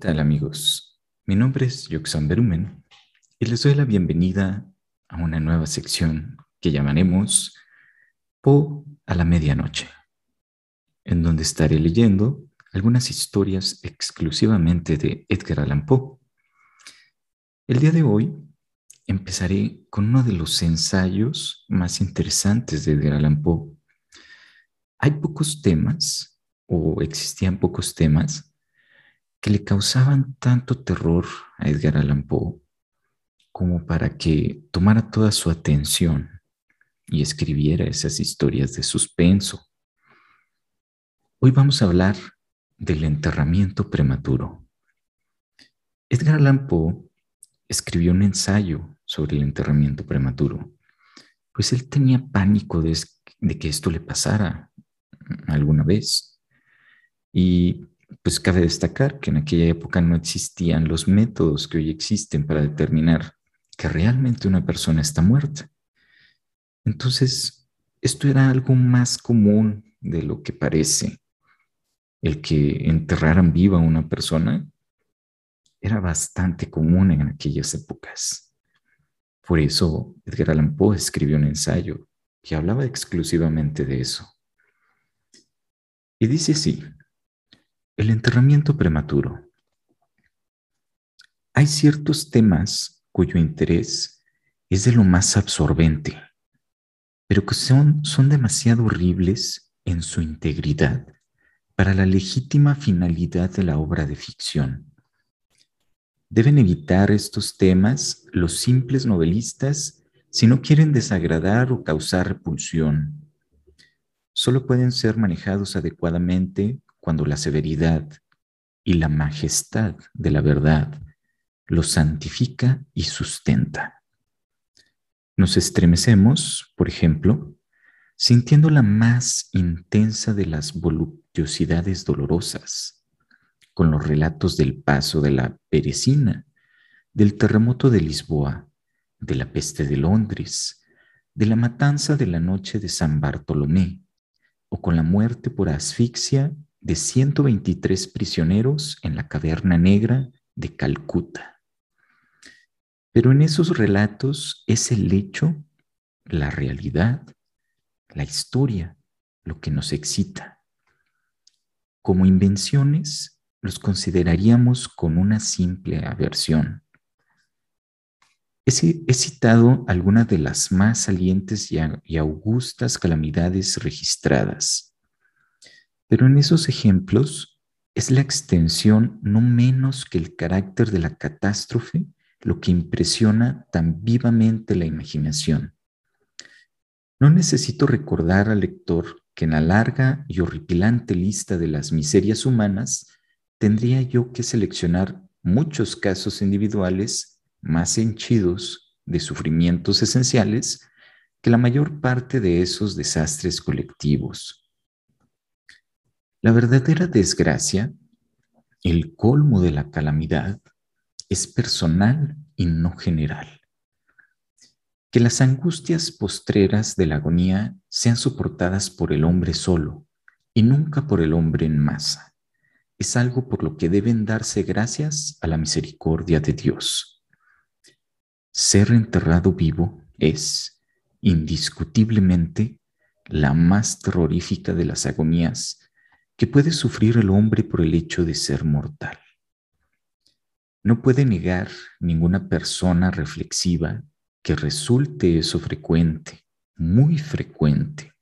¿Qué tal amigos? Mi nombre es Yoxan Berumen y les doy la bienvenida a una nueva sección que llamaremos Po a la medianoche, en donde estaré leyendo algunas historias exclusivamente de Edgar Allan Poe. El día de hoy empezaré con uno de los ensayos más interesantes de Edgar Allan Poe. Hay pocos temas, o existían pocos temas, que le causaban tanto terror a Edgar Allan Poe como para que tomara toda su atención y escribiera esas historias de suspenso. Hoy vamos a hablar del enterramiento prematuro. Edgar Allan Poe escribió un ensayo sobre el enterramiento prematuro, pues él tenía pánico de, de que esto le pasara alguna vez. Y pues cabe destacar que en aquella época no existían los métodos que hoy existen para determinar que realmente una persona está muerta. Entonces, esto era algo más común de lo que parece. El que enterraran viva a una persona era bastante común en aquellas épocas. Por eso Edgar Allan Poe escribió un ensayo que hablaba exclusivamente de eso. Y dice así, el enterramiento prematuro. Hay ciertos temas cuyo interés es de lo más absorbente, pero que son, son demasiado horribles en su integridad para la legítima finalidad de la obra de ficción. Deben evitar estos temas los simples novelistas si no quieren desagradar o causar repulsión. Solo pueden ser manejados adecuadamente cuando la severidad y la majestad de la verdad lo santifica y sustenta. Nos estremecemos, por ejemplo, sintiendo la más intensa de las voluptuosidades dolorosas, con los relatos del paso de la perecina, del terremoto de Lisboa, de la peste de Londres, de la matanza de la noche de San Bartolomé, o con la muerte por asfixia de 123 prisioneros en la caverna negra de Calcuta. Pero en esos relatos es el hecho, la realidad, la historia, lo que nos excita. Como invenciones, los consideraríamos con una simple aversión. He, citado algunas de las más salientes y augustas calamidades registradas pero en esos ejemplos es la extensión no menos que el carácter de la catástrofe lo que impresiona tan vivamente la imaginación. No necesito recordar al lector que en la larga y horripilante lista de las miserias humanas tendría yo que seleccionar muchos casos individuales más henchidos de sufrimientos esenciales que la mayor parte de esos desastres colectivos. La verdadera desgracia, el colmo de la calamidad, es personal y no general. Que las angustias postreras de la agonía sean soportadas por el hombre solo y nunca por el hombre en masa. Es algo por lo que deben darse gracias a la misericordia de Dios. Ser enterrado vivo es, indiscutiblemente, la más terrorífica de las agonías que puede sufrir el hombre por el hecho de ser mortal. No puede negar ninguna persona reflexiva que resulte eso frecuente, muy frecuente.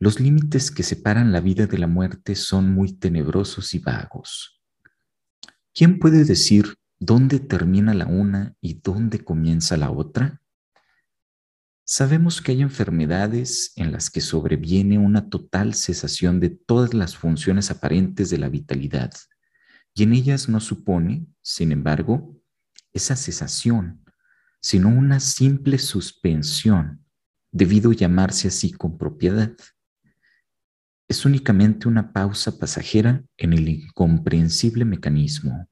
Los límites que separan la vida de la muerte son muy tenebrosos y vagos. ¿Quién puede decir dónde termina la una y dónde comienza la otra? Sabemos que hay enfermedades en las que sobreviene una total cesación de todas las funciones aparentes de la vitalidad y en ellas no supone, sin embargo, esa cesación, sino una simple suspensión, debido llamarse así con propiedad. Es únicamente una pausa pasajera en el incomprensible mecanismo.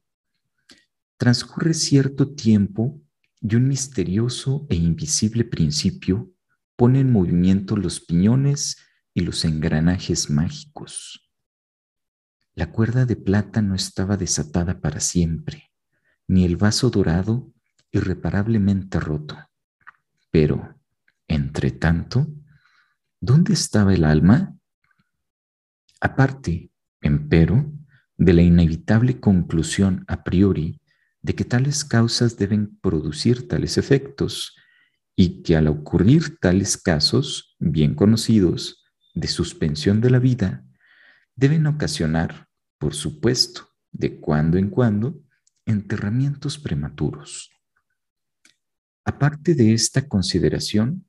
Transcurre cierto tiempo y un misterioso e invisible principio pone en movimiento los piñones y los engranajes mágicos. La cuerda de plata no estaba desatada para siempre, ni el vaso dorado irreparablemente roto. Pero, entre tanto, ¿dónde estaba el alma? Aparte, empero, de la inevitable conclusión a priori de que tales causas deben producir tales efectos y que al ocurrir tales casos bien conocidos de suspensión de la vida, deben ocasionar, por supuesto, de cuando en cuando, enterramientos prematuros. Aparte de esta consideración,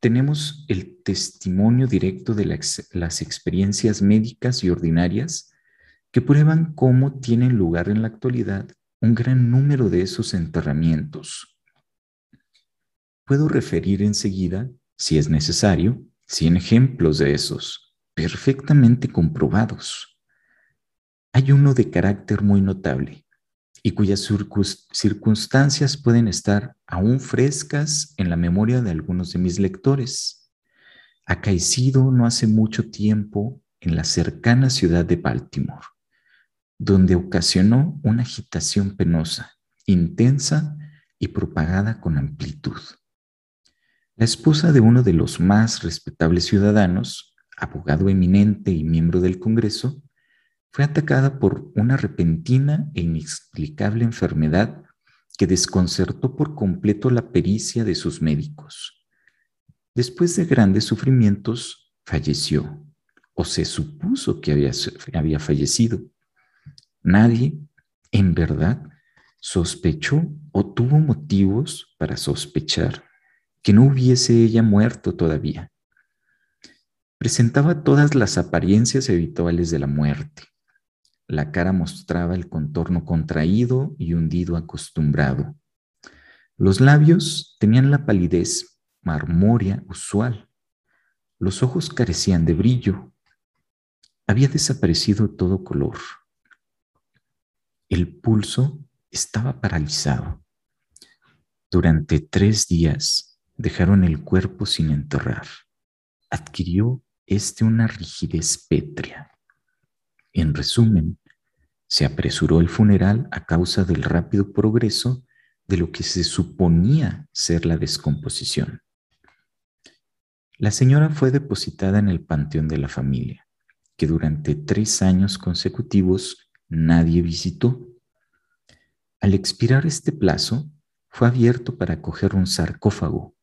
tenemos el testimonio directo de las, experiencias médicas y ordinarias que prueban cómo tienen lugar en la actualidad un gran número de esos enterramientos. Puedo referir enseguida, si es necesario, 100 ejemplos de esos, perfectamente comprobados. Hay uno de carácter muy notable y cuyas circunstancias pueden estar aún frescas en la memoria de algunos de mis lectores. Acaecido no hace mucho tiempo en la cercana ciudad de Baltimore, donde ocasionó una agitación penosa, intensa y propagada con amplitud. La esposa de uno de los más respetables ciudadanos, abogado eminente y miembro del Congreso, fue atacada por una repentina e inexplicable enfermedad que desconcertó por completo la pericia de sus médicos. Después de grandes sufrimientos, falleció, o se supuso que había, había fallecido. Nadie, en verdad, sospechó o tuvo motivos para sospechar que no hubiese ella muerto todavía. Presentaba todas las apariencias habituales de la muerte la cara mostraba el contorno contraído y hundido acostumbrado. Los labios tenían la palidez marmórea usual. Los ojos carecían de brillo. Había desaparecido todo color. El pulso estaba paralizado. Durante tres días dejaron el cuerpo sin enterrar. Adquirió este una rigidez pétrea. En resumen, se apresuró el funeral a causa del rápido progreso de lo que se suponía ser la descomposición. La señora fue depositada en el panteón de la familia, que durante tres años consecutivos nadie visitó. Al expirar este plazo, fue abierto para coger un sarcófago,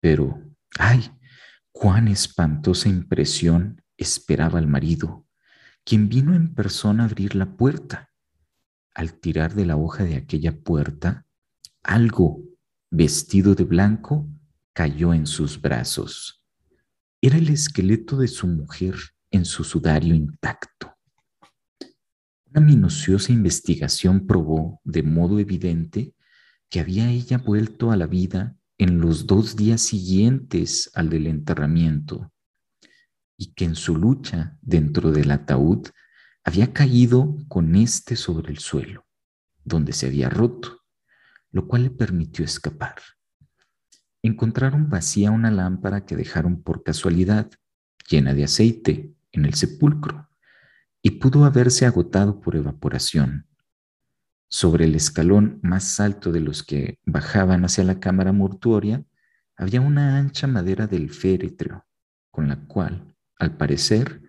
pero, ¡ay! ¡Cuán espantosa impresión esperaba el marido! quien vino en persona a abrir la puerta. Al tirar de la hoja de aquella puerta, algo vestido de blanco cayó en sus brazos. Era el esqueleto de su mujer en su sudario intacto. Una minuciosa investigación probó de modo evidente que había ella vuelto a la vida en los dos días siguientes al del enterramiento y que en su lucha dentro del ataúd había caído con éste sobre el suelo, donde se había roto, lo cual le permitió escapar. Encontraron vacía una lámpara que dejaron por casualidad, llena de aceite, en el sepulcro, y pudo haberse agotado por evaporación. Sobre el escalón más alto de los que bajaban hacia la cámara mortuoria había una ancha madera del féretro, con la cual al parecer,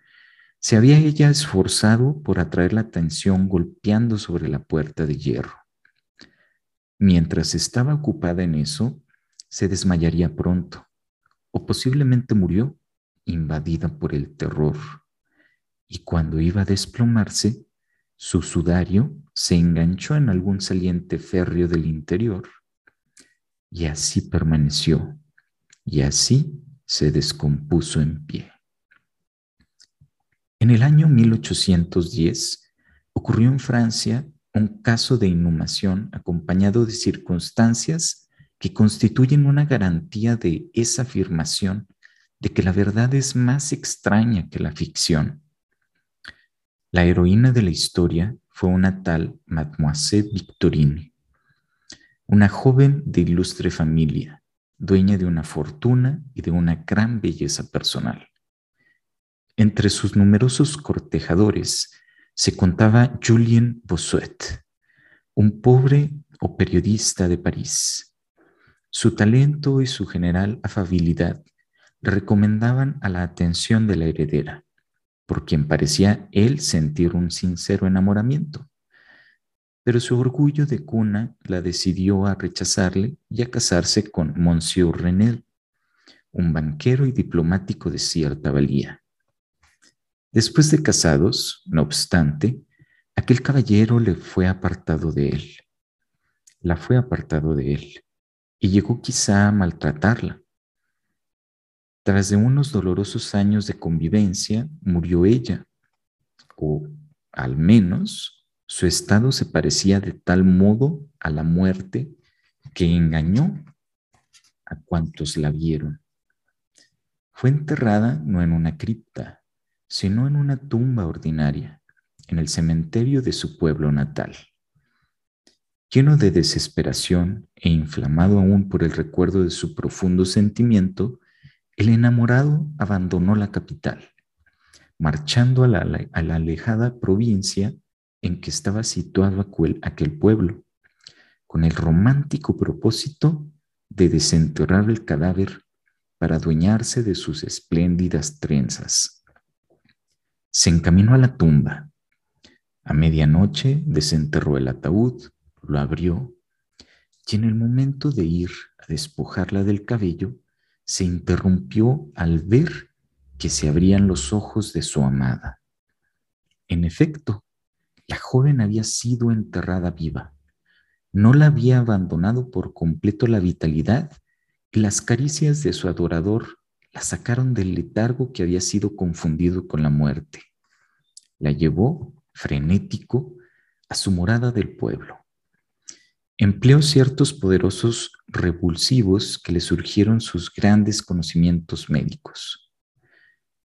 se había ella esforzado por atraer la atención golpeando sobre la puerta de hierro. Mientras estaba ocupada en eso, se desmayaría pronto, o posiblemente murió, invadida por el terror. Y cuando iba a desplomarse, su sudario se enganchó en algún saliente férreo del interior. Y así permaneció, y así se descompuso en pie. En el año 1810 ocurrió en Francia un caso de inhumación acompañado de circunstancias que constituyen una garantía de esa afirmación de que la verdad es más extraña que la ficción. La heroína de la historia fue una tal Mademoiselle Victorine, una joven de ilustre familia, dueña de una fortuna y de una gran belleza personal. Entre sus numerosos cortejadores se contaba Julien Bossuet, un pobre o periodista de París. Su talento y su general afabilidad recomendaban a la atención de la heredera, por quien parecía él sentir un sincero enamoramiento. Pero su orgullo de cuna la decidió a rechazarle y a casarse con Monsieur Renel, un banquero y diplomático de cierta valía. Después de casados, no obstante, aquel caballero le fue apartado de él. La fue apartado de él y llegó quizá a maltratarla. Tras de unos dolorosos años de convivencia, murió ella, o al menos su estado se parecía de tal modo a la muerte que engañó a cuantos la vieron. Fue enterrada no en una cripta, sino en una tumba ordinaria, en el cementerio de su pueblo natal. Lleno de desesperación e inflamado aún por el recuerdo de su profundo sentimiento, el enamorado abandonó la capital, marchando a la, alejada provincia en que estaba situado aquel pueblo, con el romántico propósito de desenterrar el cadáver para adueñarse de sus espléndidas trenzas se encaminó a la tumba. A medianoche desenterró el ataúd, lo abrió y en el momento de ir a despojarla del cabello, se interrumpió al ver que se abrían los ojos de su amada. En efecto, la joven había sido enterrada viva. No la había abandonado por completo la vitalidad y las caricias de su adorador la sacaron del letargo que había sido confundido con la muerte. La llevó, frenético, a su morada del pueblo. Empleó ciertos poderosos revulsivos que le surgieron sus grandes conocimientos médicos.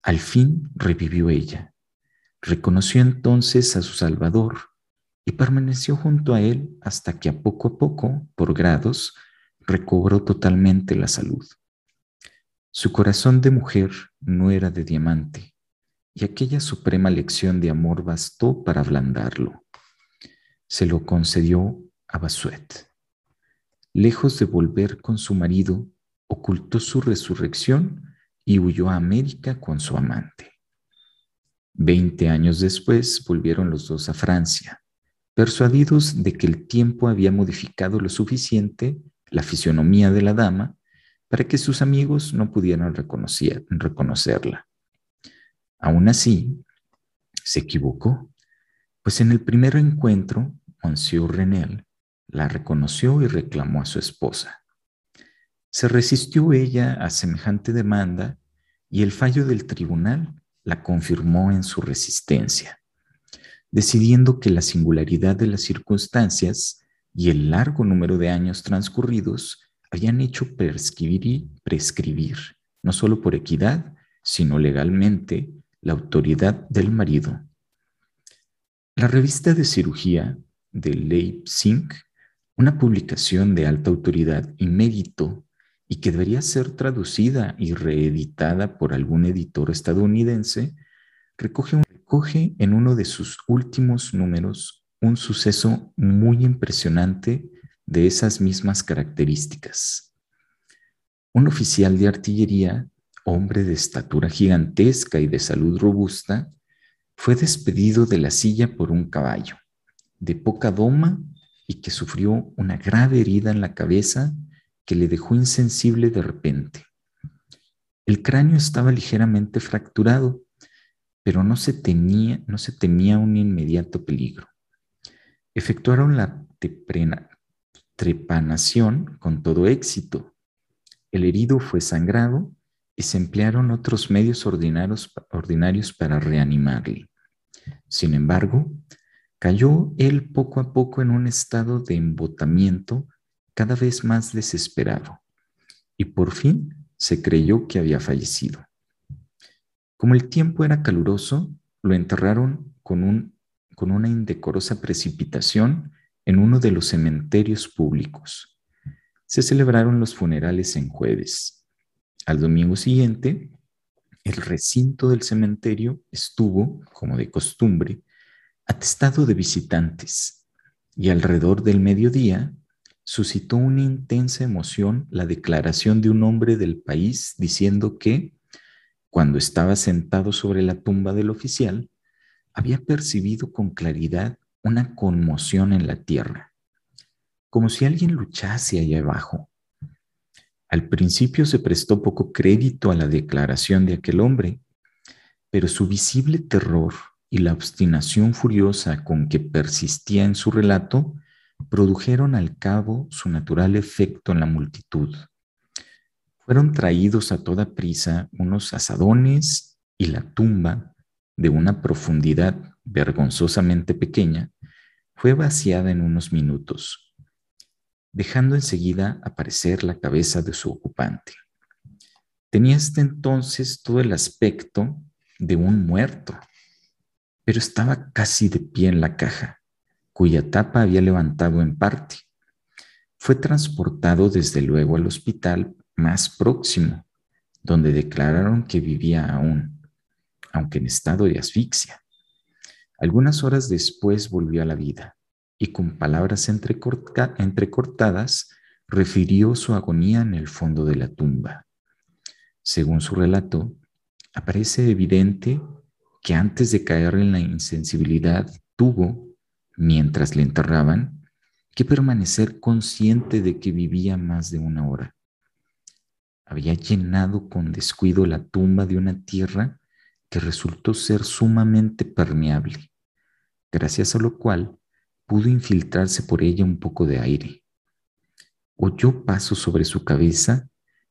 Al fin revivió ella. Reconoció entonces a su Salvador y permaneció junto a él hasta que a poco a poco, por grados, recobró totalmente la salud. Su corazón de mujer no era de diamante, y aquella suprema lección de amor bastó para ablandarlo. Se lo concedió a Basuet. Lejos de volver con su marido, ocultó su resurrección y huyó a América con su amante. Veinte años después volvieron los dos a Francia, persuadidos de que el tiempo había modificado lo suficiente la fisionomía de la dama para que sus amigos no pudieran reconocerla. Aún así, se equivocó, pues en el primer encuentro, Monsieur Renel la reconoció y reclamó a su esposa. Se resistió ella a semejante demanda y el fallo del tribunal la confirmó en su resistencia, decidiendo que la singularidad de las circunstancias y el largo número de años transcurridos habían hecho prescribir, prescribir, no solo por equidad, sino legalmente, la autoridad del marido. La revista de cirugía de Leipzig, una publicación de alta autoridad y mérito y que debería ser traducida y reeditada por algún editor estadounidense, recoge, recoge en uno de sus últimos números un suceso muy impresionante de esas mismas características. Un oficial de artillería, hombre de estatura gigantesca y de salud robusta, fue despedido de la silla por un caballo, de poca doma y que sufrió una grave herida en la cabeza que le dejó insensible de repente. El cráneo estaba ligeramente fracturado, pero no se, tenía, no se temía un inmediato peligro. Efectuaron la trepanación con todo éxito. El herido fue sangrado y se emplearon otros medios ordinarios, ordinarios para reanimarle. Sin embargo, cayó él poco a poco en un estado de embotamiento cada vez más desesperado y por fin se creyó que había fallecido. Como el tiempo era caluroso, lo enterraron con, un, con una indecorosa precipitación en uno de los cementerios públicos. Se celebraron los funerales en jueves. Al domingo siguiente, el recinto del cementerio estuvo, como de costumbre, atestado de visitantes, y alrededor del mediodía suscitó una intensa emoción la declaración de un hombre del país diciendo que, cuando estaba sentado sobre la tumba del oficial, había percibido con claridad una conmoción en la tierra, como si alguien luchase allá abajo. Al principio se prestó poco crédito a la declaración de aquel hombre, pero su visible terror y la obstinación furiosa con que persistía en su relato produjeron al cabo su natural efecto en la multitud. Fueron traídos a toda prisa unos asadones y la tumba, de una profundidad vergonzosamente pequeña, fue vaciada en unos minutos, dejando enseguida aparecer la cabeza de su ocupante. Tenía hasta entonces todo el aspecto de un muerto, pero estaba casi de pie en la caja cuya tapa había levantado en parte. Fue transportado desde luego al hospital más próximo, donde declararon que vivía aún, aunque en estado de asfixia. Algunas horas después volvió a la vida y con palabras entrecortadas refirió su agonía en el fondo de la tumba. Según su relato, aparece evidente que antes de caer en la insensibilidad tuvo mientras le enterraban, que permanecer consciente de que vivía más de una hora. Había llenado con descuido la tumba de una tierra que resultó ser sumamente permeable, gracias a lo cual pudo infiltrarse por ella un poco de aire. Oyó paso sobre su cabeza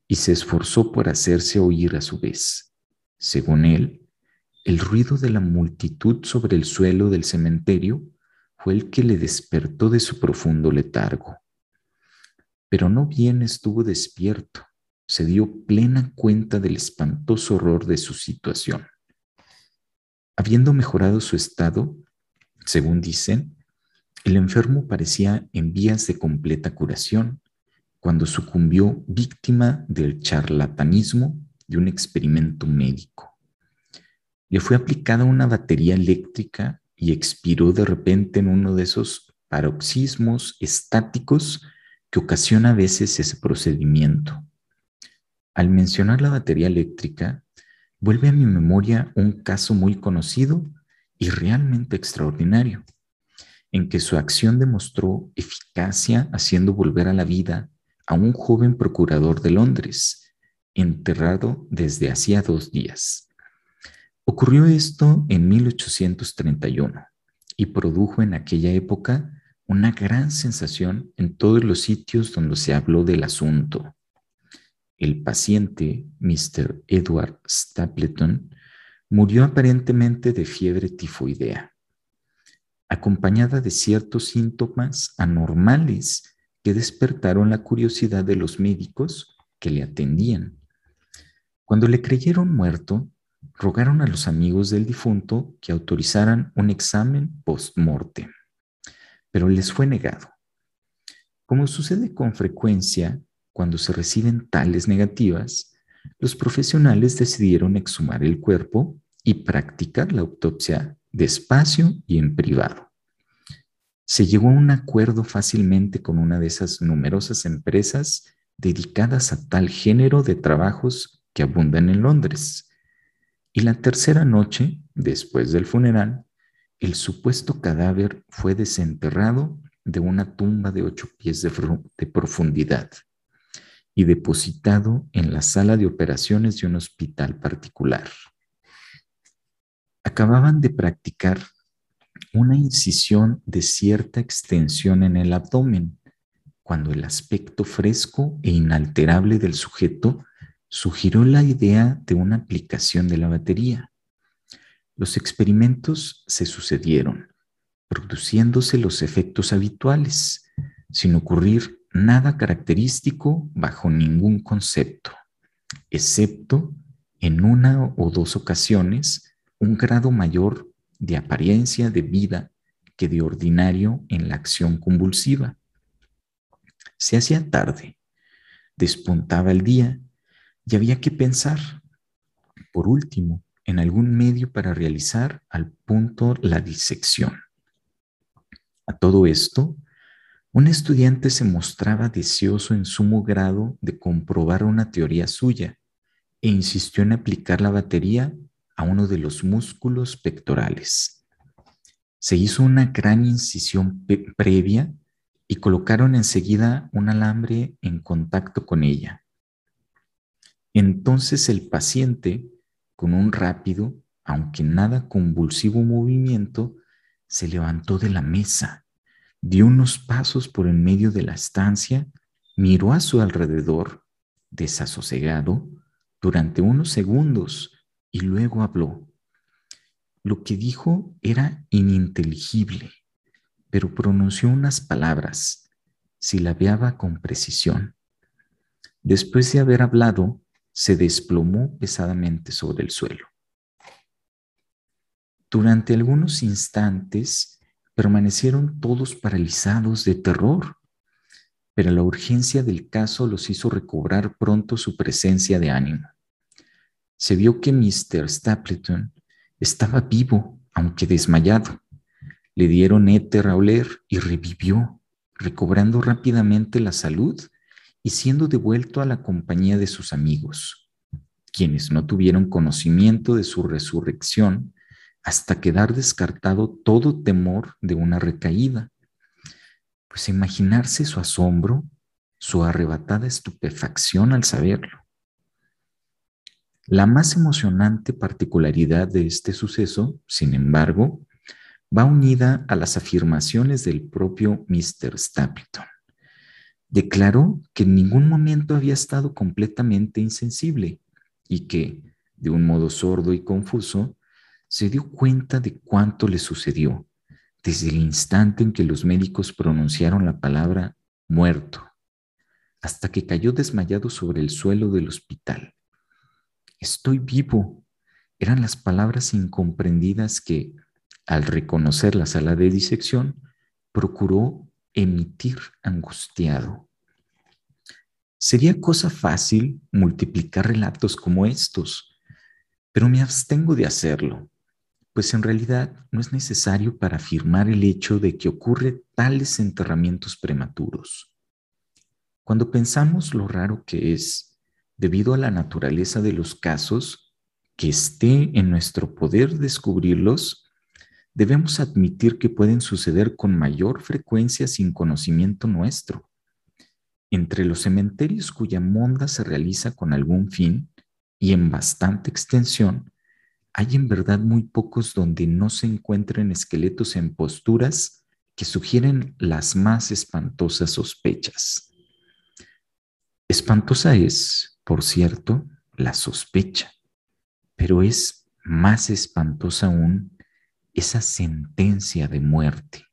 y se esforzó por hacerse oír a su vez. Según él, el ruido de la multitud sobre el suelo del cementerio fue el que le despertó de su profundo letargo. Pero no bien estuvo despierto, se dio plena cuenta del espantoso horror de su situación. Habiendo mejorado su estado, según dicen, el enfermo parecía en vías de completa curación cuando sucumbió víctima del charlatanismo de un experimento médico. Le fue aplicada una batería eléctrica y expiró de repente en uno de esos paroxismos estáticos que ocasiona a veces ese procedimiento. Al mencionar la batería eléctrica, vuelve a mi memoria un caso muy conocido y realmente extraordinario, en que su acción demostró eficacia haciendo volver a la vida a un joven procurador de Londres, enterrado desde hacía dos días. Ocurrió esto en 1831 y produjo en aquella época una gran sensación en todos los sitios donde se habló del asunto. El paciente, Mr. Edward Stapleton, murió aparentemente de fiebre tifoidea, acompañada de ciertos síntomas anormales que despertaron la curiosidad de los médicos que le atendían. Cuando le creyeron muerto, rogaron a los amigos del difunto que autorizaran un examen post-mortem, pero les fue negado. Como sucede con frecuencia cuando se reciben tales negativas, los profesionales decidieron exhumar el cuerpo y practicar la autopsia despacio y en privado. Se llegó a un acuerdo fácilmente con una de esas numerosas empresas dedicadas a tal género de trabajos que abundan en Londres y la tercera noche, después del funeral, el supuesto cadáver fue desenterrado de una tumba de ocho pies de, profundidad y depositado en la sala de operaciones de un hospital particular. Acababan de practicar una incisión de cierta extensión en el abdomen, cuando el aspecto fresco e inalterable del sujeto sugirió la idea de una aplicación de la batería. Los experimentos se sucedieron, produciéndose los efectos habituales, sin ocurrir nada característico bajo ningún concepto, excepto en una o dos ocasiones un grado mayor de apariencia de vida que de ordinario en la acción convulsiva. Se hacía tarde, despuntaba el día y había que pensar, por último, en algún medio para realizar al punto la disección. A todo esto, un estudiante se mostraba deseoso en sumo grado de comprobar una teoría suya e insistió en aplicar la batería a uno de los músculos pectorales. Se hizo una gran incisión previa y colocaron enseguida un alambre en contacto con ella. Entonces el paciente, con un rápido, aunque nada convulsivo movimiento, se levantó de la mesa, dio unos pasos por en medio de la estancia, miró a su alrededor, desasosegado, durante unos segundos y luego habló. Lo que dijo era ininteligible, pero pronunció unas palabras, silabeaba con precisión. Después de haber hablado, se desplomó pesadamente sobre el suelo. Durante algunos instantes permanecieron todos paralizados de terror, pero la urgencia del caso los hizo recobrar pronto su presencia de ánimo. Se vio que Mr. Stapleton estaba vivo, aunque desmayado. Le dieron éter a oler y revivió, recobrando rápidamente la salud y siendo devuelto a la compañía de sus amigos, quienes no tuvieron conocimiento de su resurrección hasta quedar descartado todo temor de una recaída. Pues imaginarse su asombro, su arrebatada estupefacción al saberlo. La más emocionante particularidad de este suceso, sin embargo, va unida a las afirmaciones del propio Mr. Stapleton. Declaró que en ningún momento había estado completamente insensible y que, de un modo sordo y confuso, se dio cuenta de cuánto le sucedió desde el instante en que los médicos pronunciaron la palabra muerto, hasta que cayó desmayado sobre el suelo del hospital. Estoy vivo. Eran las palabras incomprendidas que, al reconocer la sala de disección, procuró emitir angustiado. Sería cosa fácil multiplicar relatos como estos, pero me abstengo de hacerlo pues en realidad no es necesario para afirmar el hecho de que ocurre tales enterramientos prematuros. Cuando pensamos lo raro que es, debido a la naturaleza de los casos, que esté en nuestro poder descubrirlos, debemos admitir que pueden suceder con mayor frecuencia sin conocimiento nuestro. Entre los cementerios cuya monda se realiza con algún fin y en bastante extensión, hay en verdad muy pocos donde no se encuentren esqueletos en posturas que sugieren las más espantosas sospechas. Espantosa es, por cierto, la sospecha, pero es más espantosa aún esa sentencia de muerte.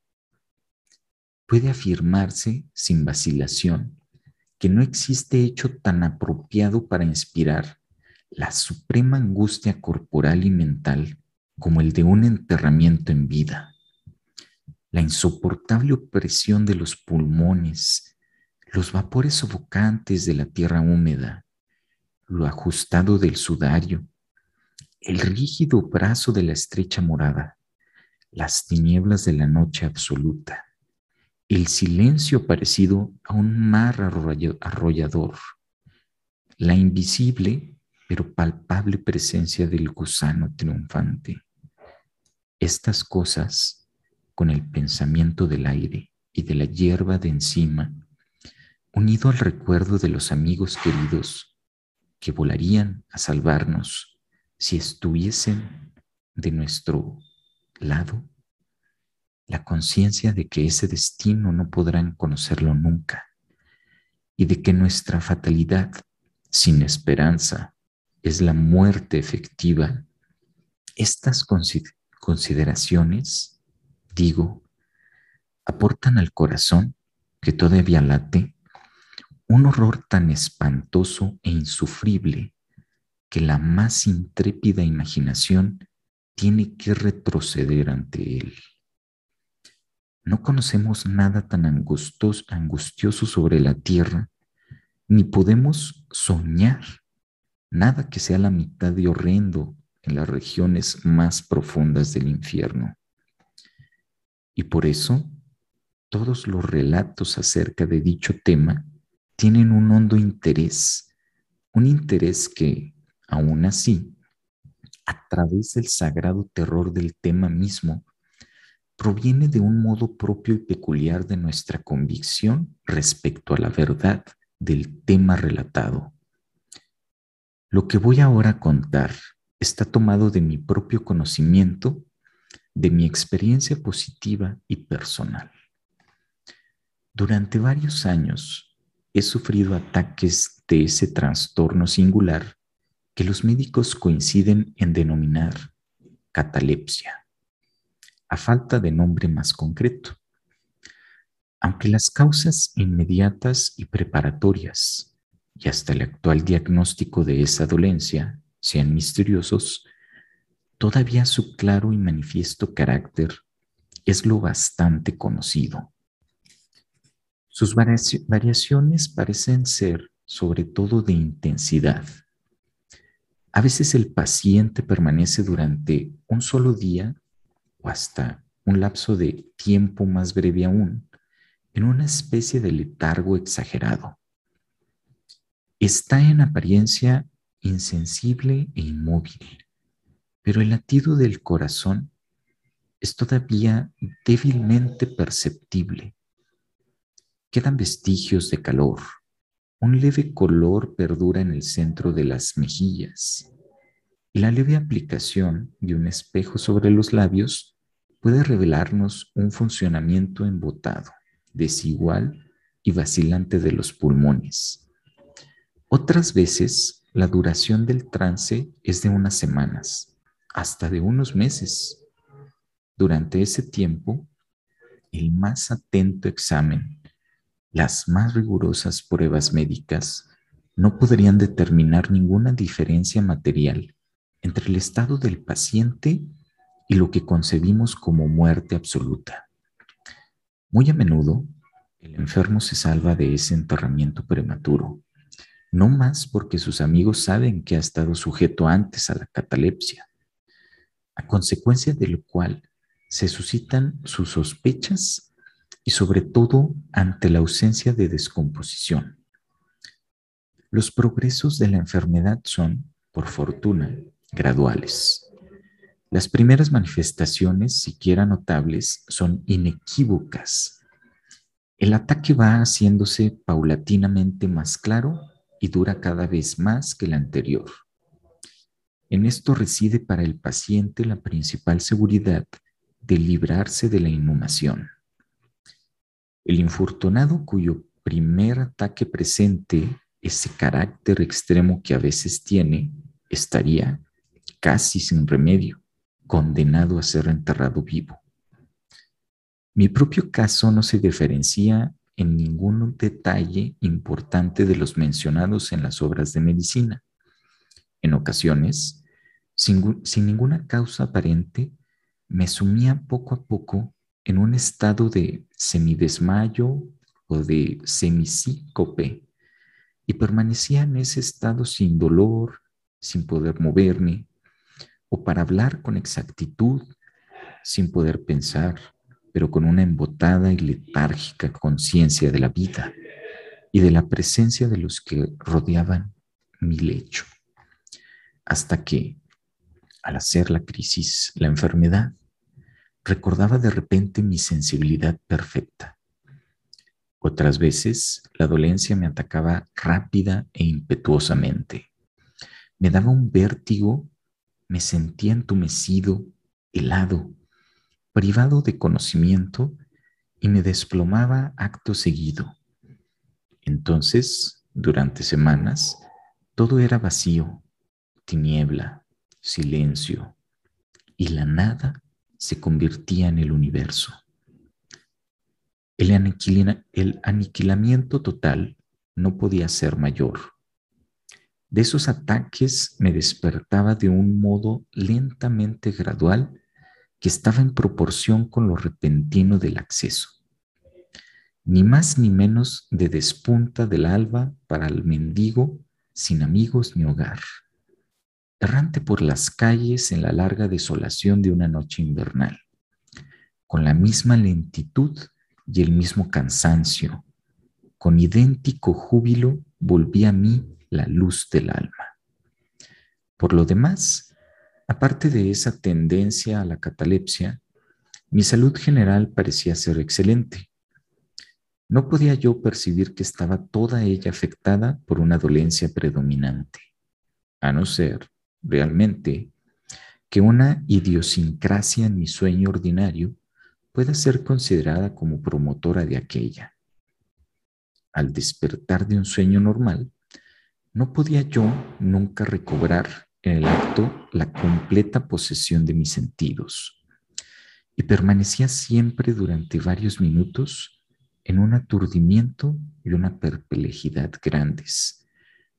Puede afirmarse sin vacilación que no existe hecho tan apropiado para inspirar la suprema angustia corporal y mental como el de un enterramiento en vida, la insoportable opresión de los pulmones, los vapores sofocantes de la tierra húmeda, lo ajustado del sudario, el rígido brazo de la estrecha morada, las tinieblas de la noche absoluta, el silencio parecido a un mar arrollador, la invisible pero palpable presencia del gusano triunfante. Estas cosas, con el pensamiento del aire y de la hierba de encima, unido al recuerdo de los amigos queridos que volarían a salvarnos si estuviesen de nuestro lado, la conciencia de que ese destino no podrán conocerlo nunca y de que nuestra fatalidad sin esperanza es la muerte efectiva, estas consideraciones, digo, aportan al corazón que todavía late un horror tan espantoso e insufrible que la más intrépida imaginación tiene que retroceder ante él. No conocemos nada tan angustioso sobre la tierra, ni podemos soñar nada que sea la mitad de horrendo en las regiones más profundas del infierno. Y por eso todos los relatos acerca de dicho tema tienen un hondo interés, un interés que, aún así, a través del sagrado terror del tema mismo, proviene de un modo propio y peculiar de nuestra convicción respecto a la verdad del tema relatado. Lo que voy ahora a contar está tomado de mi propio conocimiento, de mi experiencia positiva y personal. Durante varios años he sufrido ataques de ese trastorno singular que los médicos coinciden en denominar catalepsia a falta de nombre más concreto. Aunque las causas inmediatas y preparatorias y hasta el actual diagnóstico de esa dolencia sean misteriosos, todavía su claro y manifiesto carácter es lo bastante conocido. Sus variaciones parecen ser sobre todo de intensidad. A veces el paciente permanece durante un solo día o hasta un lapso de tiempo más breve aún, en una especie de letargo exagerado. Está en apariencia insensible e inmóvil, pero el latido del corazón es todavía débilmente perceptible. Quedan vestigios de calor. Un leve color perdura en el centro de las mejillas y la leve aplicación de un espejo sobre los labios puede revelarnos un funcionamiento embotado, desigual y vacilante de los pulmones. Otras veces, la duración del trance es de unas semanas, hasta de unos meses. Durante ese tiempo, el más atento examen, las más rigurosas pruebas médicas no podrían determinar ninguna diferencia material entre el estado del paciente y lo que concebimos como muerte absoluta. Muy a menudo, el enfermo se salva de ese enterramiento prematuro, no más porque sus amigos saben que ha estado sujeto antes a la catalepsia, a consecuencia de lo cual se suscitan sus sospechas y sobre todo ante la ausencia de descomposición. Los progresos de la enfermedad son, por fortuna, graduales. Las primeras manifestaciones, siquiera notables, son inequívocas. El ataque va haciéndose paulatinamente más claro y dura cada vez más que el anterior. En esto reside para el paciente la principal seguridad de librarse de la inhumación. El infortunado cuyo primer ataque presente ese carácter extremo que a veces tiene, estaría casi sin remedio, condenado a ser enterrado vivo. Mi propio caso no se diferencia en ningún detalle importante de los mencionados en las obras de medicina. En ocasiones, sin, ninguna causa aparente, me sumía poco a poco en un estado de semidesmayo o de semisícope y permanecía en ese estado sin dolor, sin poder moverme, o para hablar con exactitud, sin poder pensar, pero con una embotada y letárgica conciencia de la vida y de la presencia de los que rodeaban mi lecho. Hasta que, al hacer la crisis, la enfermedad, recordaba de repente mi sensibilidad perfecta. Otras veces la dolencia me atacaba rápida e impetuosamente. Me daba un vértigo, me sentía entumecido, helado, privado de conocimiento y me desplomaba acto seguido. Entonces, durante semanas, todo era vacío, tiniebla, silencio, y la nada se convertía en el universo. El, el aniquilamiento total no podía ser mayor. De esos ataques me despertaba de un modo lentamente gradual que estaba en proporción con lo repentino del acceso. Ni más ni menos de despunta del alba para el mendigo sin amigos ni hogar, errante por las calles en la larga desolación de una noche invernal, con la misma lentitud y el mismo cansancio. Con idéntico júbilo volví a mí la luz del alma. Por lo demás, aparte de esa tendencia a la catalepsia, mi salud general parecía ser excelente. No podía yo percibir que estaba toda ella afectada por una dolencia predominante, a no ser, realmente, que una idiosincrasia en mi sueño ordinario pueda ser considerada como promotora de aquella. Al despertar de un sueño normal, no podía yo nunca recobrar en el acto la completa posesión de mis sentidos y permanecía siempre durante varios minutos en un aturdimiento y una perplejidad grandes,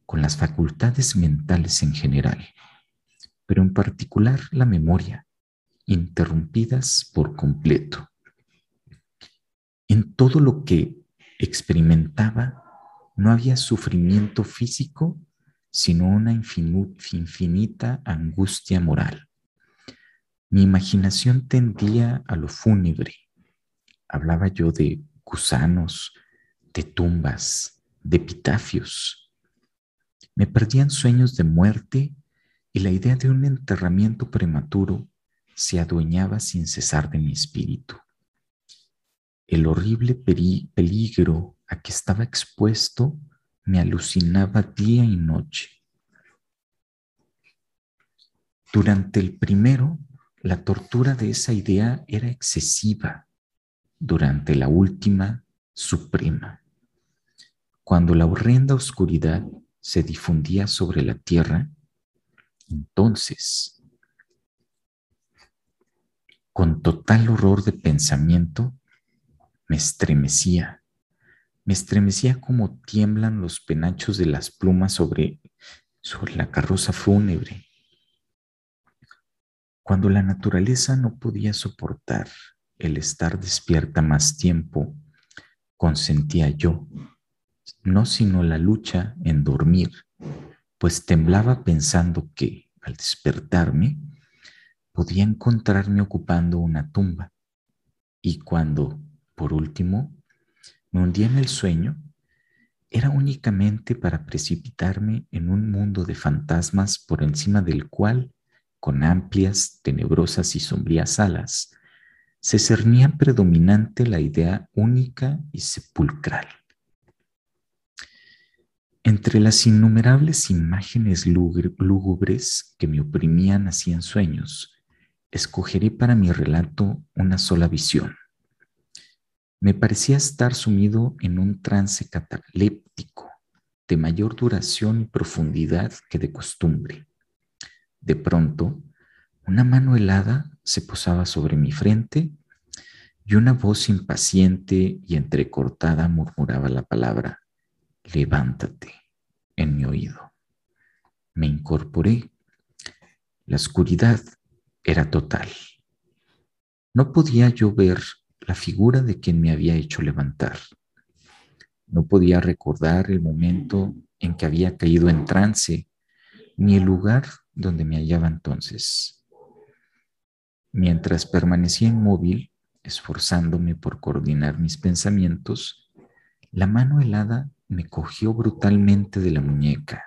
con las facultades mentales en general pero en particular la memoria, interrumpidas por completo. En todo lo que experimentaba no había sufrimiento físico, sino una infinita angustia moral. Mi imaginación tendía a lo fúnebre. Hablaba yo de gusanos, de tumbas, de epitafios. Me perdían sueños de muerte y la idea de un enterramiento prematuro se adueñaba sin cesar de mi espíritu. El horrible peligro a que estaba expuesto me alucinaba día y noche. Durante el primero, la tortura de esa idea era excesiva. Durante la última, suprema. Cuando la horrenda oscuridad se difundía sobre la tierra, entonces, con total horror de pensamiento, me estremecía. Me estremecía como tiemblan los penachos de las plumas sobre, sobre la carroza fúnebre. Cuando la naturaleza no podía soportar el estar despierta más tiempo, consentía yo, no sino la lucha en dormir pues temblaba pensando que, al despertarme, podía encontrarme ocupando una tumba. Y cuando, por último, me hundía en el sueño, era únicamente para precipitarme en un mundo de fantasmas por encima del cual, con amplias, tenebrosas y sombrías alas, se cernía predominante la idea única y sepulcral. Entre las innumerables imágenes lúgubres que me oprimían así en sueños, escogeré para mi relato una sola visión. Me parecía estar sumido en un trance cataléptico de mayor duración y profundidad que de costumbre. De pronto, una mano helada se posaba sobre mi frente y una voz impaciente y entrecortada murmuraba la palabra levántate en mi oído. Me incorporé. La oscuridad era total. No podía yo ver la figura de quien me había hecho levantar. No podía recordar el momento en que había caído en trance, ni el lugar donde me hallaba entonces. Mientras permanecía inmóvil, esforzándome por coordinar mis pensamientos, la mano helada me cogió brutalmente de la muñeca,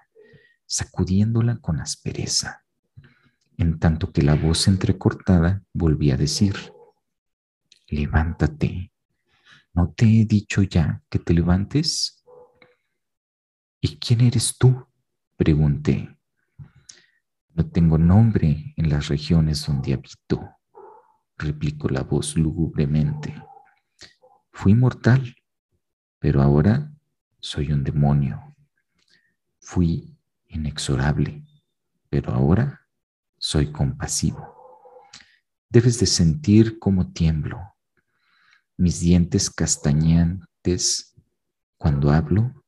sacudiéndola con aspereza, en tanto que la voz entrecortada volvía a decir, levántate, ¿no te he dicho ya que te levantes? ¿Y quién eres tú? pregunté. No tengo nombre en las regiones donde habito, replicó la voz lúgubremente. Fui mortal, pero ahora soy un demonio. Fui inexorable, pero ahora soy compasivo. Debes de sentir cómo tiemblo. Mis dientes castañantes cuando hablo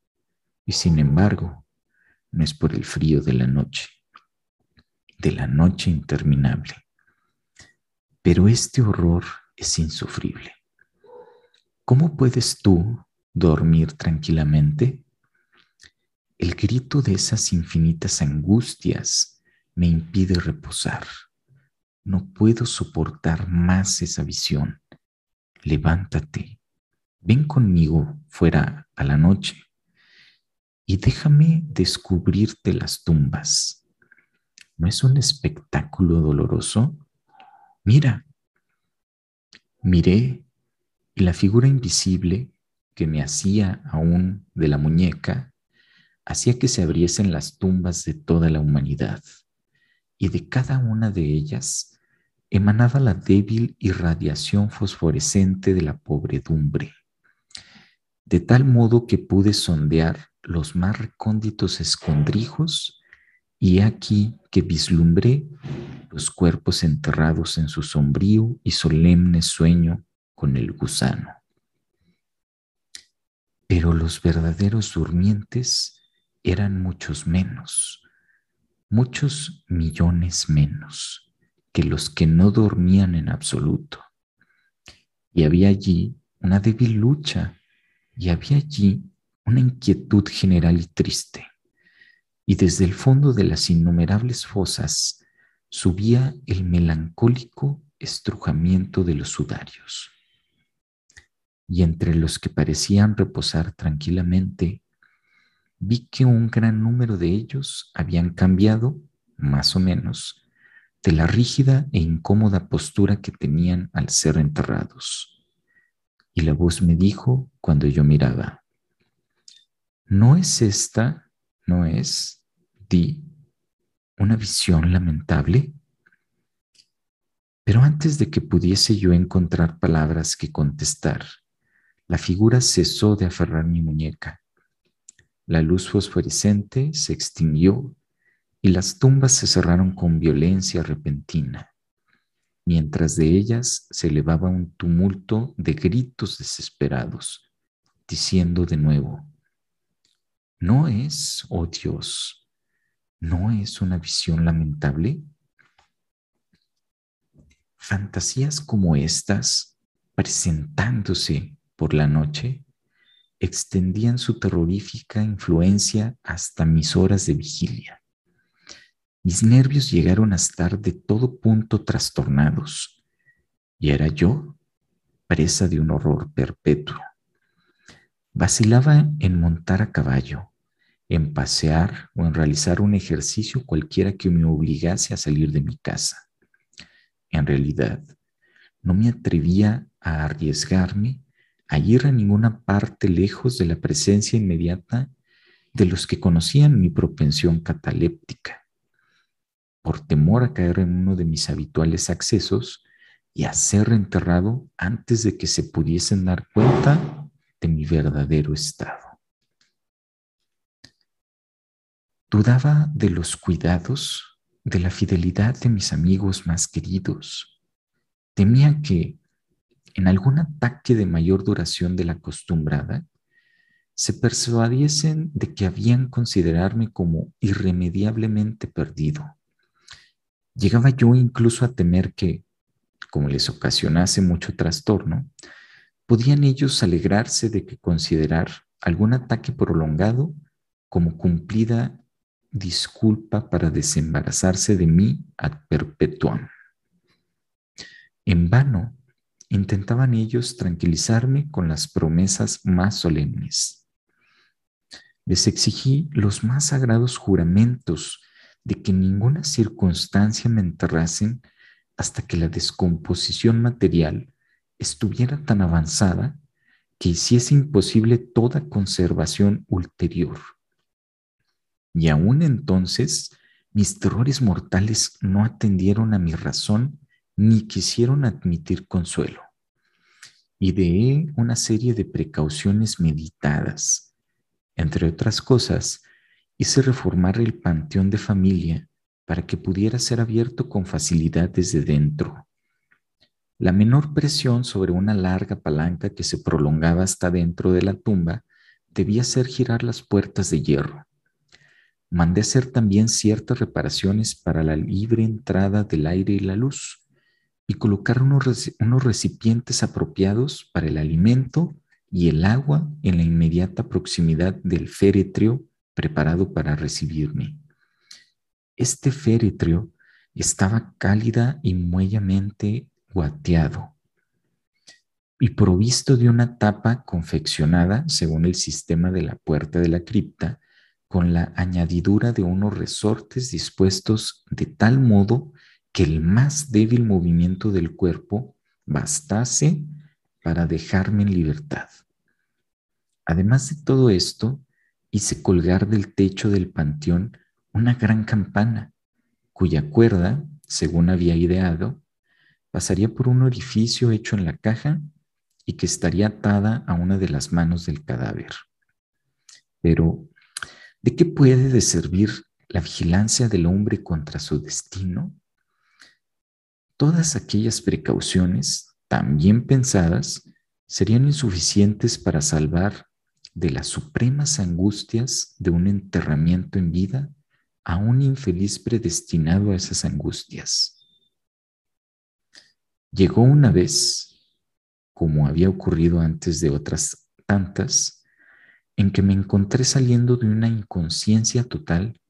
y sin embargo no es por el frío de la noche, de la noche interminable. Pero este horror es insufrible. ¿Cómo puedes tú dormir tranquilamente? El grito de esas infinitas angustias me impide reposar. No puedo soportar más esa visión. Levántate, ven conmigo fuera a la noche y déjame descubrirte las tumbas. ¿No es un espectáculo doloroso? Mira, miré y la figura invisible que me hacía aún de la muñeca hacía que se abriesen las tumbas de toda la humanidad y de cada una de ellas emanaba la débil irradiación fosforescente de la pobredumbre, de tal modo que pude sondear los más recónditos escondrijos y aquí que vislumbré los cuerpos enterrados en su sombrío y solemne sueño con el gusano. Pero los verdaderos durmientes eran muchos menos, muchos millones menos que los que no dormían en absoluto. Y había allí una débil lucha y había allí una inquietud general y triste. Y desde el fondo de las innumerables fosas subía el melancólico estrujamiento de los sudarios. Y entre los que parecían reposar tranquilamente vi que un gran número de ellos habían cambiado, más o menos, de la rígida e incómoda postura que tenían al ser enterrados. Y la voz me dijo cuando yo miraba, ¿no es esta, no es, di, una visión lamentable? Pero antes de que pudiese yo encontrar palabras que contestar, la figura cesó de aferrar mi muñeca la luz fosforescente se extinguió y las tumbas se cerraron con violencia repentina, mientras de ellas se elevaba un tumulto de gritos desesperados, diciendo de nuevo, ¿no es, oh Dios, no es una visión lamentable? Fantasías como estas, presentándose por la noche, extendían su terrorífica influencia hasta mis horas de vigilia. Mis nervios llegaron a estar de todo punto trastornados y era yo presa de un horror perpetuo. Vacilaba en montar a caballo, en pasear o en realizar un ejercicio cualquiera que me obligase a salir de mi casa. En realidad, no me atrevía a arriesgarme ir a ninguna parte lejos de la presencia inmediata de los que conocían mi propensión cataléptica, por temor a caer en uno de mis habituales accesos y a ser enterrado antes de que se pudiesen dar cuenta de mi verdadero estado. Dudaba de los cuidados, de la fidelidad de mis amigos más queridos. Temía que, en algún ataque de mayor duración de la acostumbrada, se persuadiesen de que habían considerarme como irremediablemente perdido. Llegaba yo incluso a temer que, como les ocasionase mucho trastorno, podían ellos alegrarse de que considerar algún ataque prolongado como cumplida disculpa para desembarazarse de mí ad perpetuam. En vano intentaban ellos tranquilizarme con las promesas más solemnes. Les exigí los más sagrados juramentos de que ninguna circunstancia me enterrasen hasta que la descomposición material estuviera tan avanzada que hiciese imposible toda conservación ulterior. Y aún entonces mis terrores mortales no atendieron a mi razón ni quisieron admitir consuelo. Ideé una serie de precauciones meditadas. Entre otras cosas, hice reformar el panteón de familia para que pudiera ser abierto con facilidad desde dentro. La menor presión sobre una larga palanca que se prolongaba hasta dentro de la tumba debía hacer girar las puertas de hierro. Mandé hacer también ciertas reparaciones para la libre entrada del aire y la luz y colocar unos, unos recipientes apropiados para el alimento y el agua en la inmediata proximidad del féretro preparado para recibirme. Este féretro estaba cálida y muellamente guateado. y provisto de una tapa confeccionada según el sistema de la puerta de la cripta, con la añadidura de unos resortes dispuestos de tal modo que el más débil movimiento del cuerpo bastase para dejarme en libertad. Además de todo esto, hice colgar del techo del panteón una gran campana, cuya cuerda, según había ideado, pasaría por un orificio hecho en la caja y que estaría atada a una de las manos del cadáver. Pero, ¿de qué puede servir la vigilancia del hombre contra su destino? Todas aquellas precauciones, tan bien pensadas, serían insuficientes para salvar de las supremas angustias de un enterramiento en vida a un infeliz predestinado a esas angustias. Llegó una vez, como había ocurrido antes de otras tantas, en que me encontré saliendo de una inconsciencia total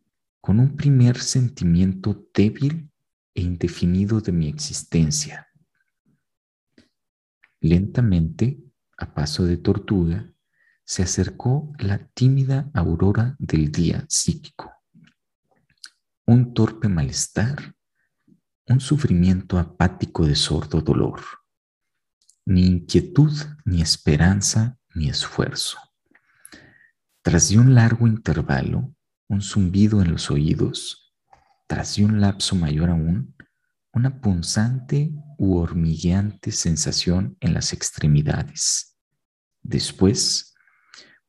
con un primer sentimiento débil e indefinido de mi existencia. Lentamente, a paso de tortuga, se acercó la tímida aurora del día psíquico. Un torpe malestar, un sufrimiento apático de sordo dolor, ni inquietud, ni esperanza, ni esfuerzo. Tras un largo intervalo, un zumbido en los oídos, tras de un lapso mayor aún, una punzante u hormigueante sensación en las extremidades. Después,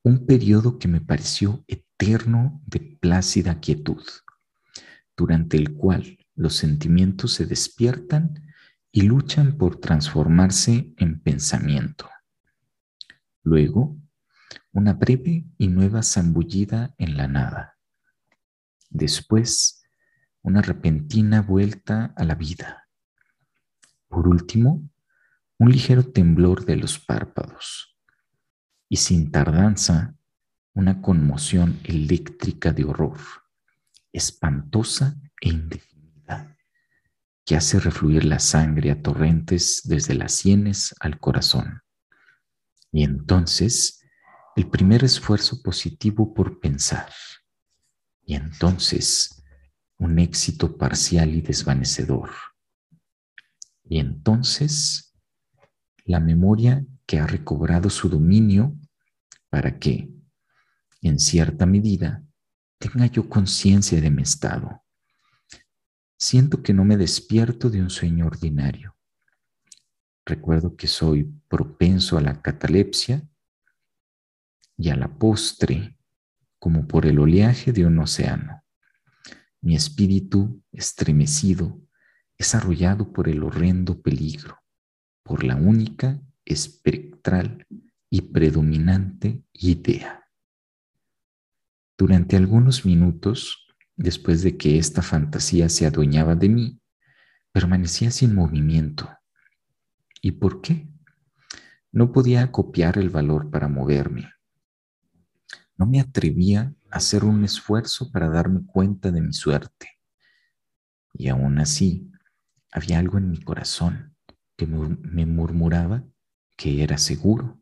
un periodo que me pareció eterno de plácida quietud, durante el cual los sentimientos se despiertan y luchan por transformarse en pensamiento. Luego, una breve y nueva zambullida en la nada. Después, una repentina vuelta a la vida. Por último, un ligero temblor de los párpados y sin tardanza una conmoción eléctrica de horror, espantosa e indefinida, que hace refluir la sangre a torrentes desde las sienes al corazón. Y entonces el primer esfuerzo positivo por pensar. Y entonces un éxito parcial y desvanecedor. Y entonces la memoria que ha recobrado su dominio para que, en cierta medida, tenga yo conciencia de mi estado. Siento que no me despierto de un sueño ordinario. Recuerdo que soy propenso a la catalepsia y a la postre, como por el oleaje de un océano. Mi espíritu, estremecido, es arrollado por el horrendo peligro, por la única espectral y predominante idea. Durante algunos minutos, después de que esta fantasía se adueñaba de mí, permanecía sin movimiento. ¿Y por qué? No podía copiar el valor para moverme. No me atrevía hacer un esfuerzo para darme cuenta de mi suerte. Y aún así, había algo en mi corazón que me murmuraba que era seguro.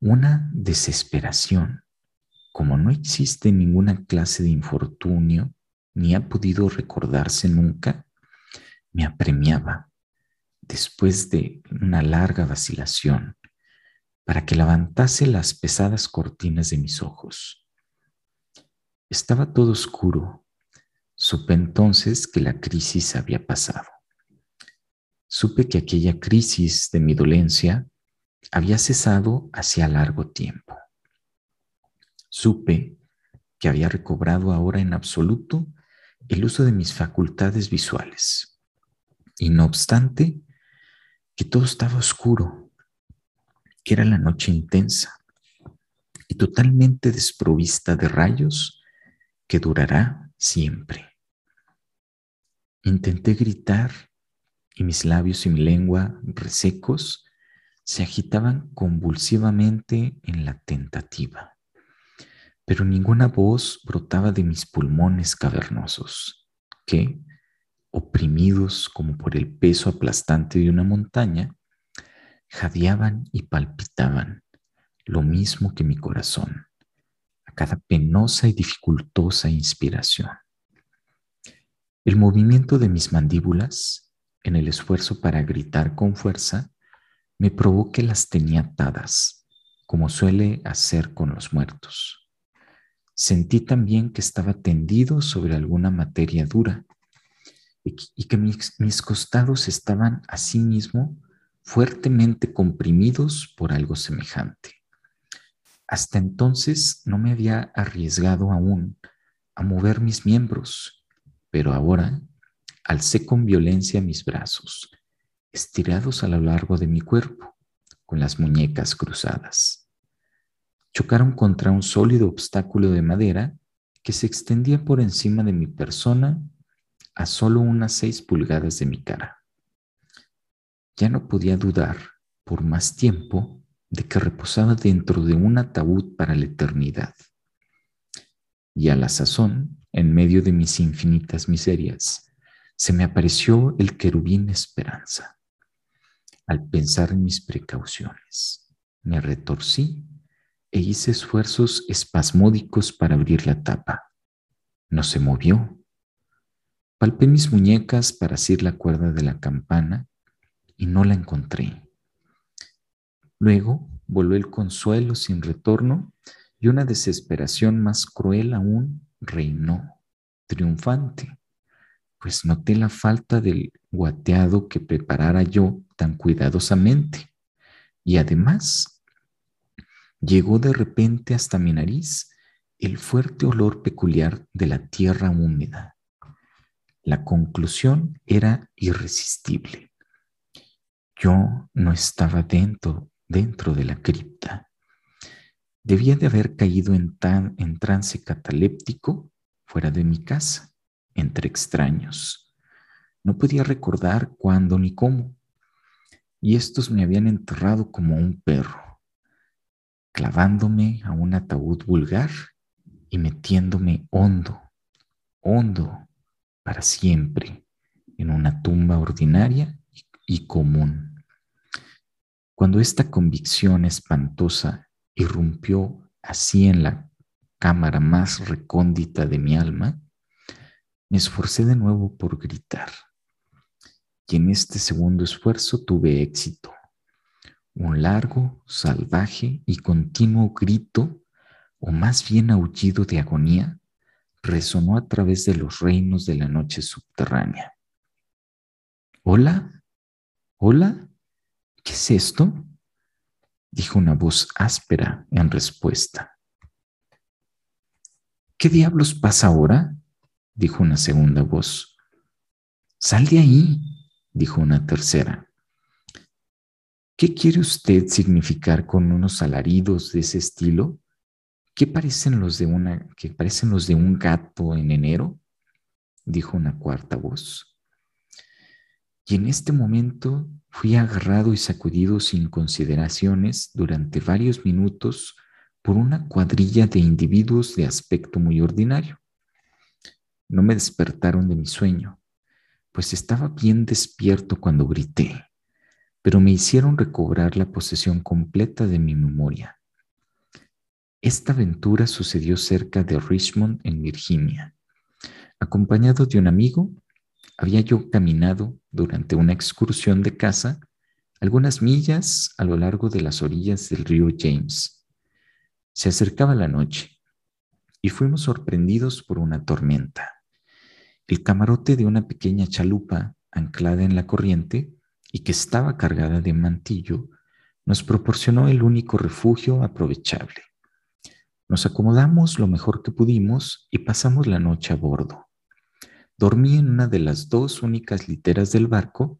Una desesperación, como no existe ninguna clase de infortunio, ni ha podido recordarse nunca, me apremiaba después de una larga vacilación para que levantase las pesadas cortinas de mis ojos. Estaba todo oscuro. Supe entonces que la crisis había pasado supe que aquella crisis de mi dolencia había cesado hacía largo tiempo. Supe que había recobrado ahora en absoluto el uso de mis facultades visuales. Y no obstante, que todo estaba oscuro, que era la noche intensa y totalmente desprovista de rayos que durará siempre. Intenté gritar y mis labios y mi lengua resecos se agitaban convulsivamente en la tentativa, pero ninguna voz brotaba de mis pulmones cavernosos, que, oprimidos como por el peso aplastante de una montaña, jadeaban y palpitaban, lo mismo que mi corazón, a cada penosa y dificultosa inspiración. El movimiento de mis mandíbulas, en el esfuerzo para gritar con fuerza, me probó que las tenía atadas, como suele hacer con los muertos. Sentí también que estaba tendido sobre alguna materia dura y que mis, costados estaban asimismo fuertemente comprimidos por algo semejante. Hasta entonces no me había arriesgado aún a mover mis miembros, pero ahora alcé con violencia mis brazos, estirados a lo largo de mi cuerpo, con las muñecas cruzadas. Chocaron contra un sólido obstáculo de madera que se extendía por encima de mi persona a solo unas seis pulgadas de mi cara. Ya no podía dudar por más tiempo de que reposaba dentro de un ataúd para la eternidad. Y a la sazón, en medio de mis infinitas miserias, se me apareció el querubín esperanza. Al pensar en mis precauciones, me retorcí e hice esfuerzos espasmódicos para abrir la tapa. No se movió. Palpé mis muñecas para asir la cuerda de la campana y no la encontré. Luego volvió el consuelo sin retorno y una desesperación más cruel aún reinó, triunfante, pues noté la falta del guateado que preparara yo tan cuidadosamente. Y además, llegó de repente hasta mi nariz el fuerte olor peculiar de la tierra húmeda. La conclusión era irresistible. Yo no estaba dentro, dentro de la cripta. Debía de haber caído en, tan, en trance cataléptico fuera de mi casa, entre extraños. No podía recordar cuándo ni cómo. Y estos me habían enterrado como un perro, clavándome a un ataúd vulgar y metiéndome hondo, hondo, para siempre, en una tumba ordinaria y común. Cuando esta convicción espantosa irrumpió así en la cámara más recóndita de mi alma, me esforcé de nuevo por gritar. Y en este segundo esfuerzo tuve éxito. Un largo, salvaje y continuo grito, o más bien aullido de agonía, resonó a través de los reinos de la noche subterránea. ¿Hola? ¿Hola? ¿Qué es esto? dijo una voz áspera en respuesta. ¿Qué diablos pasa ahora? dijo una segunda voz. Sal de ahí, dijo una tercera. ¿Qué quiere usted significar con unos alaridos de ese estilo? ¿Qué parecen los de una parecen los de un gato en enero? dijo una cuarta voz. Y en este momento Fui agarrado y sacudido sin consideraciones durante varios minutos por una cuadrilla de individuos de aspecto muy ordinario. No me despertaron de mi sueño, pues estaba bien despierto cuando grité, pero me hicieron recobrar la posesión completa de mi memoria. Esta aventura sucedió cerca de Richmond, en Virginia. Acompañado de un amigo, había yo caminado durante una excursión de caza algunas millas a lo largo de las orillas del río James. Se acercaba la noche y fuimos sorprendidos por una tormenta. El camarote de una pequeña chalupa anclada en la corriente y que estaba cargada de mantillo nos proporcionó el único refugio aprovechable. Nos acomodamos lo mejor que pudimos y pasamos la noche a bordo. Dormí en una de las dos únicas literas del barco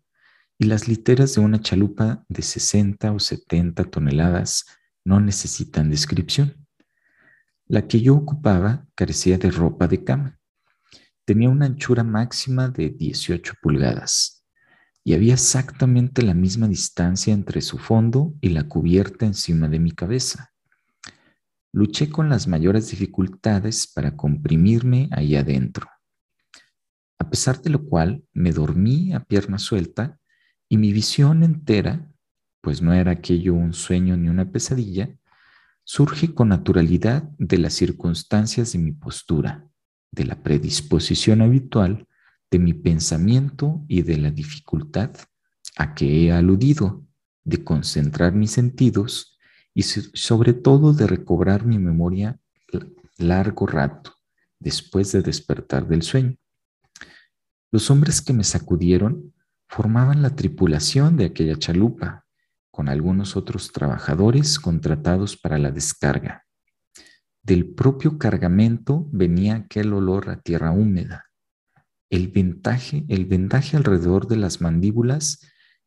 y las literas de una chalupa de 60 o 70 toneladas no necesitan descripción. La que yo ocupaba carecía de ropa de cama. Tenía una anchura máxima de 18 pulgadas y había exactamente la misma distancia entre su fondo y la cubierta encima de mi cabeza. Luché con las mayores dificultades para comprimirme ahí adentro a pesar de lo cual me dormí a pierna suelta y mi visión entera pues no era aquello un sueño ni una pesadilla, surge con naturalidad de las circunstancias de mi postura, de la predisposición habitual, de mi pensamiento y de la dificultad a que he aludido de concentrar mis sentidos y sobre todo de recobrar mi memoria largo rato después de despertar del sueño. Los hombres que me sacudieron formaban la tripulación de aquella chalupa, con algunos otros trabajadores contratados para la descarga. Del propio cargamento venía aquel olor a tierra húmeda. El vendaje, el vendaje alrededor de las mandíbulas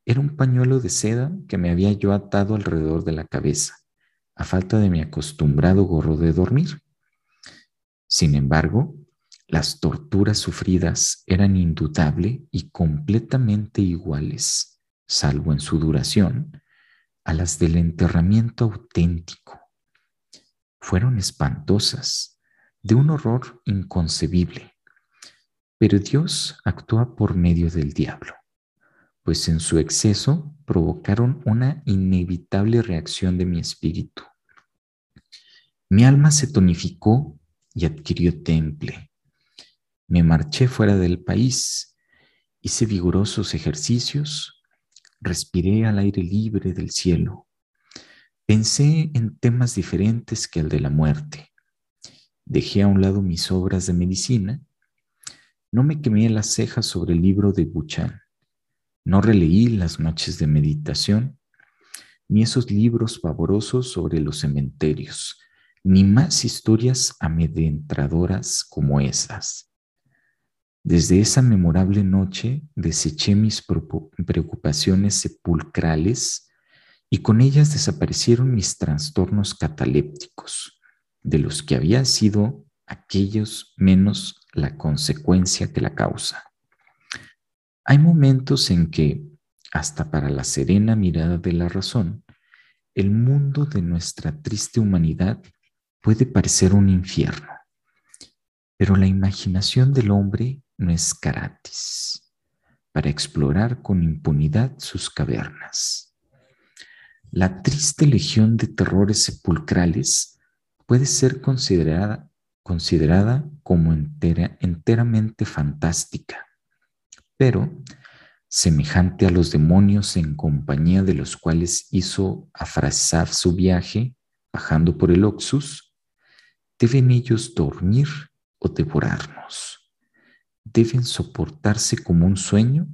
era un pañuelo de seda que me había yo atado alrededor de la cabeza, a falta de mi acostumbrado gorro de dormir. Sin embargo, las torturas sufridas eran indudable y completamente iguales, salvo en su duración, a las del enterramiento auténtico. Fueron espantosas, de un horror inconcebible, pero Dios actúa por medio del diablo, pues en su exceso provocaron una inevitable reacción de mi espíritu. Mi alma se tonificó y adquirió temple me marché fuera del país, hice vigorosos ejercicios, respiré al aire libre del cielo, pensé en temas diferentes que el de la muerte, dejé a un lado mis obras de medicina, no me quemé las cejas sobre el libro de Buchan, no releí las noches de meditación, ni esos libros pavorosos sobre los cementerios, ni más historias amedrentadoras como esas. Desde esa memorable noche deseché mis preocupaciones sepulcrales y con ellas desaparecieron mis trastornos catalépticos, de los que había sido aquellos menos la consecuencia que la causa. Hay momentos en que, hasta para la serena mirada de la razón, el mundo de nuestra triste humanidad puede parecer un infierno, pero la imaginación del hombre no es gratis para explorar con impunidad sus cavernas. La triste legión de terrores sepulcrales puede ser considerada, considerada como enteramente fantástica, pero semejante a los demonios en compañía de los cuales hizo afrasar su viaje bajando por el Oxus, deben ellos dormir o devorarnos deben soportarse como un sueño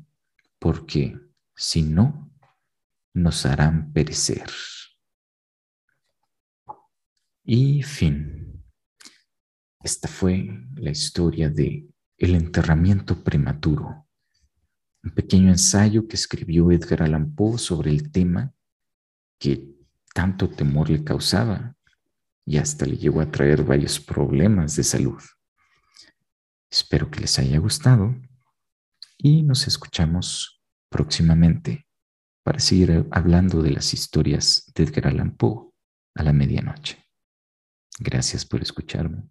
porque si no, nos harán perecer. Y fin. Esta fue la historia de El enterramiento prematuro, un pequeño ensayo que escribió Edgar Allan Poe sobre el tema que tanto temor le causaba y hasta le llegó a traer varios problemas de salud. Espero que les haya gustado y nos escuchamos próximamente para seguir hablando de las historias de Edgar Allan Poe a la medianoche. Gracias por escucharme.